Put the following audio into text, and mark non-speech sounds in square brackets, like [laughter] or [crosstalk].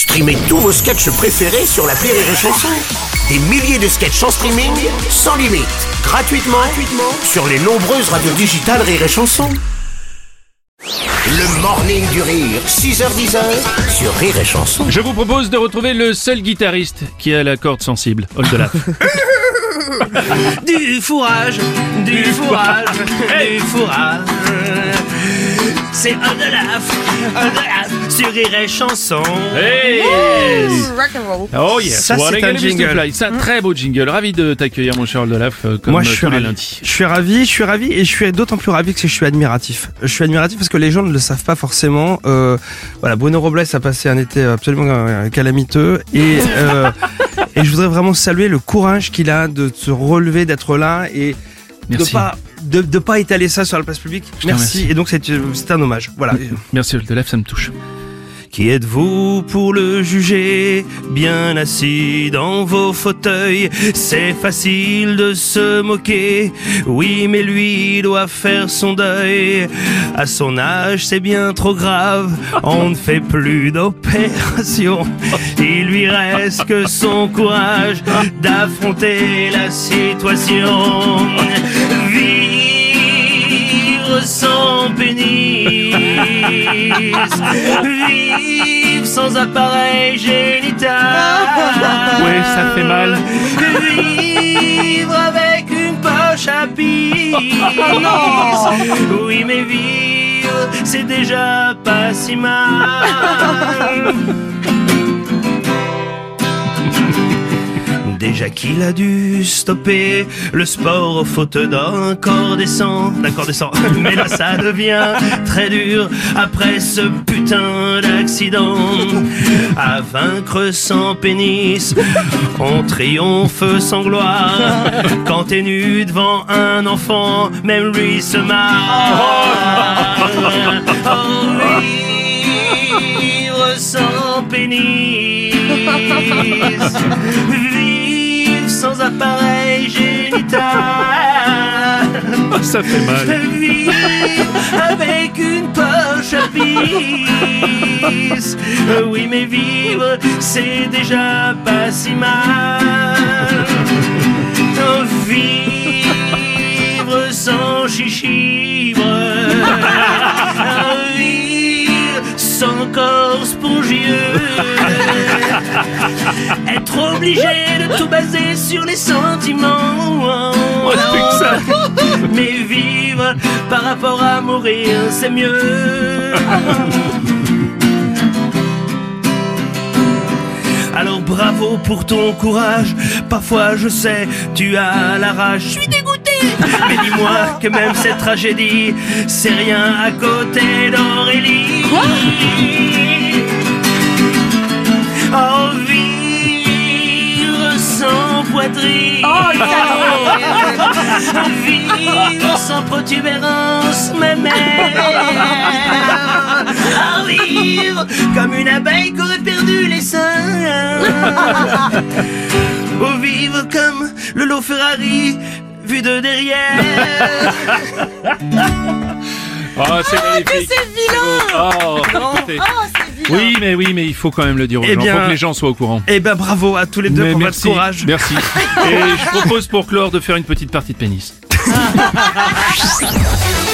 Streamez tous vos sketchs préférés sur la Rire et Chanson. Des milliers de sketchs en streaming, sans limite, gratuitement, gratuitement sur les nombreuses radios digitales Rire et Chanson. Le morning du rire, 6h10 sur Rire et Chanson. Je vous propose de retrouver le seul guitariste qui a la corde sensible, Oldelaf. [laughs] Du fourrage, du fourrage, du fourrage. C'est Oldelaf, Oldelaf sur Rire et Chanson. Hey Oh yes, Ça, what c'est a un jingle. C'est un très beau jingle. Ravi de t'accueillir, mon cher Oldelaf, euh, comme Moi, je suis ravi. Je suis ravi, je suis ravi, et je suis d'autant plus ravi que je suis admiratif. Je suis admiratif parce que les gens ne le savent pas forcément. Euh, voilà, Bruno Robles a passé un été absolument euh, calamiteux, et euh, [laughs] et je voudrais vraiment saluer le courage qu'il a de se relever, d'être là et Merci. de pas de, de pas étaler ça sur la place publique. Merci. Et donc c'est euh, c'est un hommage. Voilà. Merci Oldelaf, ça me touche. Qui êtes-vous pour le juger Bien assis dans vos fauteuils, c'est facile de se moquer. Oui, mais lui doit faire son deuil. À son âge, c'est bien trop grave. On ne fait plus d'opération. Il lui reste que son courage d'affronter la situation. Sans pénis. Vivre sans appareil génital. Ouais, ça fait mal. Vivre avec une poche à pisse. Oui, mais vivre, c'est déjà pas si mal. Déjà qu'il a dû stopper le sport faute d'un corps décent, d'un corps décent. [laughs] Mais là ça devient très dur après ce putain d'accident. À vaincre sans pénis, on triomphe sans gloire. Quand t'es nu devant un enfant, même lui se marre. [laughs] Vivre sans pénis. Sans appareil génital. [laughs] Ça fait mal. Vivre avec une poche à pisse. Oui, mais vivre, c'est déjà pas si mal. Vivre sans chichibre. Vivre sans corps spongieux. Être obligé de tout baser sur les sentiments. C'est plus que ça. Mais vivre par rapport à mourir, c'est mieux. Alors bravo pour ton courage. Parfois je sais, tu as la rage. Je suis dégoûté. Mais dis-moi que même cette tragédie, c'est rien à côté d'Aurélie. Oh, poitrine. Vivre sans protubérance, ma mère. Oh, vivre comme une abeille qui aurait perdu les seins. Oh, vivre comme le lot Ferrari vu de derrière. Oh, c'est magnifique. c'est vilain Oh. Oh, Oui, mais oui, mais il faut quand même le dire aux Eh gens. bien- Faut que les gens soient au courant. Eh ben bravo à tous les deux Mais pour merci, votre courage. merci. [laughs] Et je propose pour clore de faire une petite partie de pénis. [laughs]